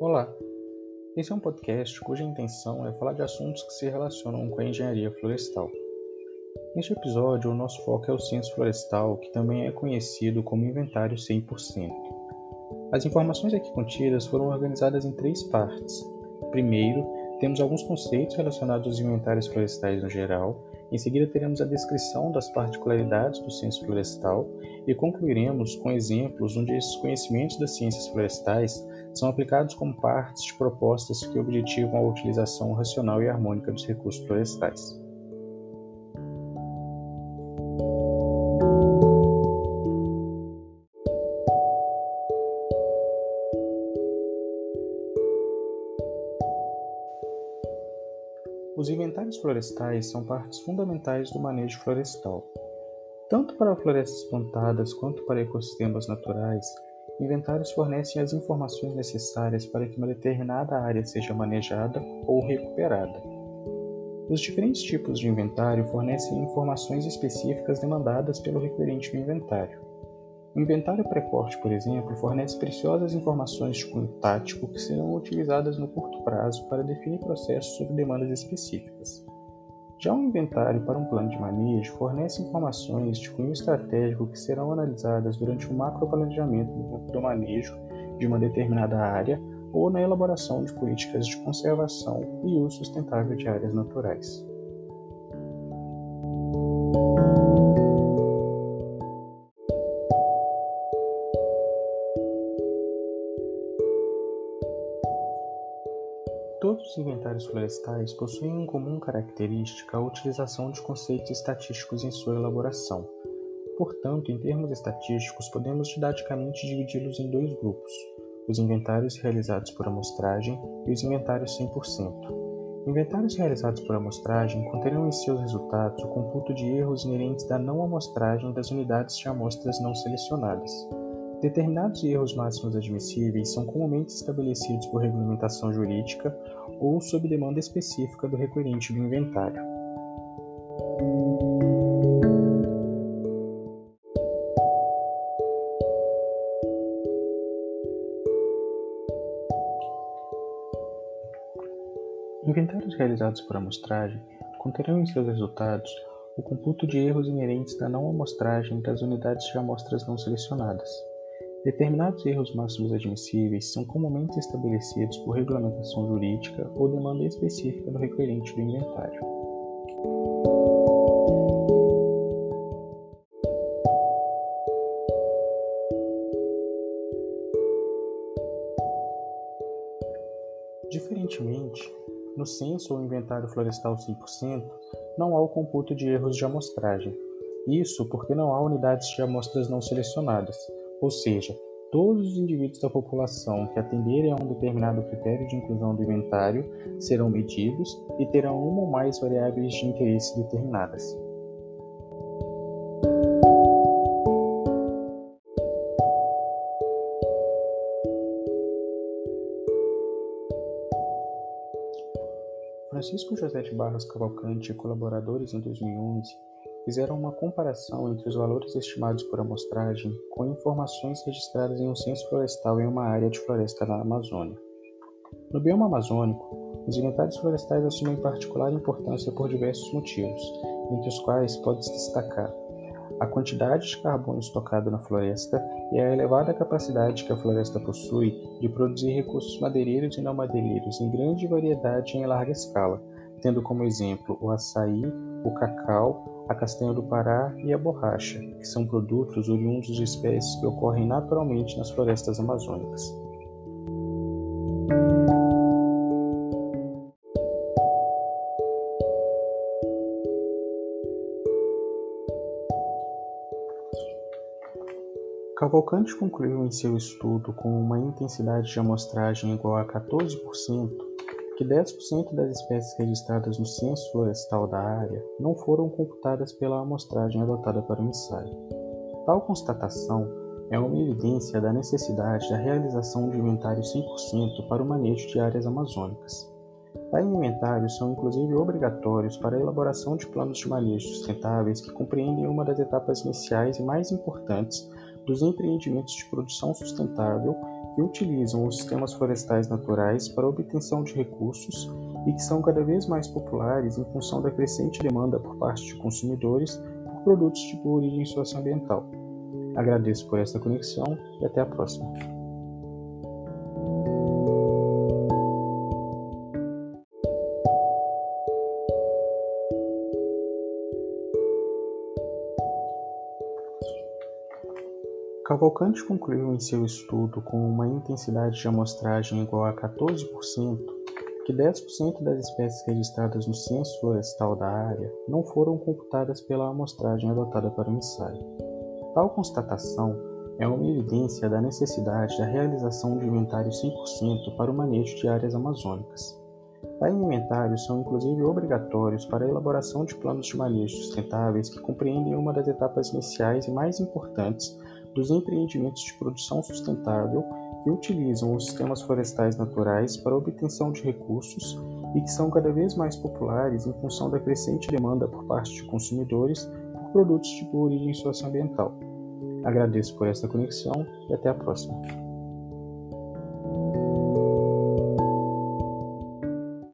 Olá, esse é um podcast cuja intenção é falar de assuntos que se relacionam com a engenharia florestal. Neste episódio, o nosso foco é o censo florestal, que também é conhecido como inventário 100%. As informações aqui contidas foram organizadas em três partes. Primeiro, temos alguns conceitos relacionados aos inventários florestais no geral, em seguida, teremos a descrição das particularidades do censo florestal e concluiremos com exemplos onde esses conhecimentos das ciências florestais são aplicados como partes de propostas que objetivam a utilização racional e harmônica dos recursos florestais. Os inventários florestais são partes fundamentais do manejo florestal. Tanto para florestas plantadas quanto para ecossistemas naturais, inventários fornecem as informações necessárias para que uma determinada área seja manejada ou recuperada. Os diferentes tipos de inventário fornecem informações específicas demandadas pelo requerente do inventário. O inventário pré-corte, por exemplo, fornece preciosas informações de cunho tático que serão utilizadas no curto prazo para definir processos sob demandas específicas. Já o inventário para um plano de manejo fornece informações de cunho estratégico que serão analisadas durante o macroplanejamento do manejo de uma determinada área ou na elaboração de políticas de conservação e uso sustentável de áreas naturais. Todos os inventários florestais possuem em comum característica a utilização de conceitos estatísticos em sua elaboração. Portanto, em termos estatísticos, podemos didaticamente dividi-los em dois grupos: os inventários realizados por amostragem e os inventários 100%. Inventários realizados por amostragem conterão em seus resultados o computo de erros inerentes da não amostragem das unidades de amostras não selecionadas. Determinados erros máximos admissíveis são comumente estabelecidos por regulamentação jurídica ou sob demanda específica do requerente do inventário. Inventários realizados por amostragem conterão em seus resultados o computo de erros inerentes da não amostragem das unidades de amostras não selecionadas. Determinados erros máximos admissíveis são comumente estabelecidos por regulamentação jurídica ou demanda específica do requerente do inventário. Diferentemente, no censo ou inventário florestal 100%, não há o computo de erros de amostragem. Isso porque não há unidades de amostras não selecionadas, ou seja, todos os indivíduos da população que atenderem a um determinado critério de inclusão do inventário serão medidos e terão uma ou mais variáveis de interesse determinadas. Francisco José de Barros Cavalcante e colaboradores em 2011 fizeram uma comparação entre os valores estimados por amostragem com informações registradas em um censo florestal em uma área de floresta na Amazônia. No bioma amazônico, os inventários florestais assumem particular importância por diversos motivos, entre os quais pode-se destacar a quantidade de carbono estocado na floresta e a elevada capacidade que a floresta possui de produzir recursos madeireiros e não madeireiros em grande variedade e em larga escala, tendo como exemplo o açaí, o cacau, a castanha do Pará e a borracha, que são produtos oriundos de espécies que ocorrem naturalmente nas florestas amazônicas. Cavalcante concluiu em seu estudo com uma intensidade de amostragem igual a 14% que 10% das espécies registradas no censo florestal da área não foram computadas pela amostragem adotada para o ensaio. Tal constatação é uma evidência da necessidade da realização de inventário 100% para o manejo de áreas amazônicas. Tais inventários são inclusive obrigatórios para a elaboração de planos de manejo sustentáveis que compreendem uma das etapas iniciais e mais importantes dos empreendimentos de produção sustentável que utilizam os sistemas florestais naturais para obtenção de recursos e que são cada vez mais populares em função da crescente demanda por parte de consumidores por produtos de boa origem socioambiental. Agradeço por esta conexão e até a próxima. Cavalcante concluiu em seu estudo com uma intensidade de amostragem igual a 14% que 10% das espécies registradas no censo florestal da área não foram computadas pela amostragem adotada para o ensaio. Tal constatação é uma evidência da necessidade da realização de inventário 100% para o manejo de áreas amazônicas. Tais inventários são inclusive obrigatórios para a elaboração de planos de manejo sustentáveis que compreendem uma das etapas iniciais e mais importantes dos empreendimentos de produção sustentável que utilizam os sistemas florestais naturais para obtenção de recursos e que são cada vez mais populares em função da crescente demanda por parte de consumidores por produtos de origem socioambiental. Agradeço por esta conexão e até a próxima.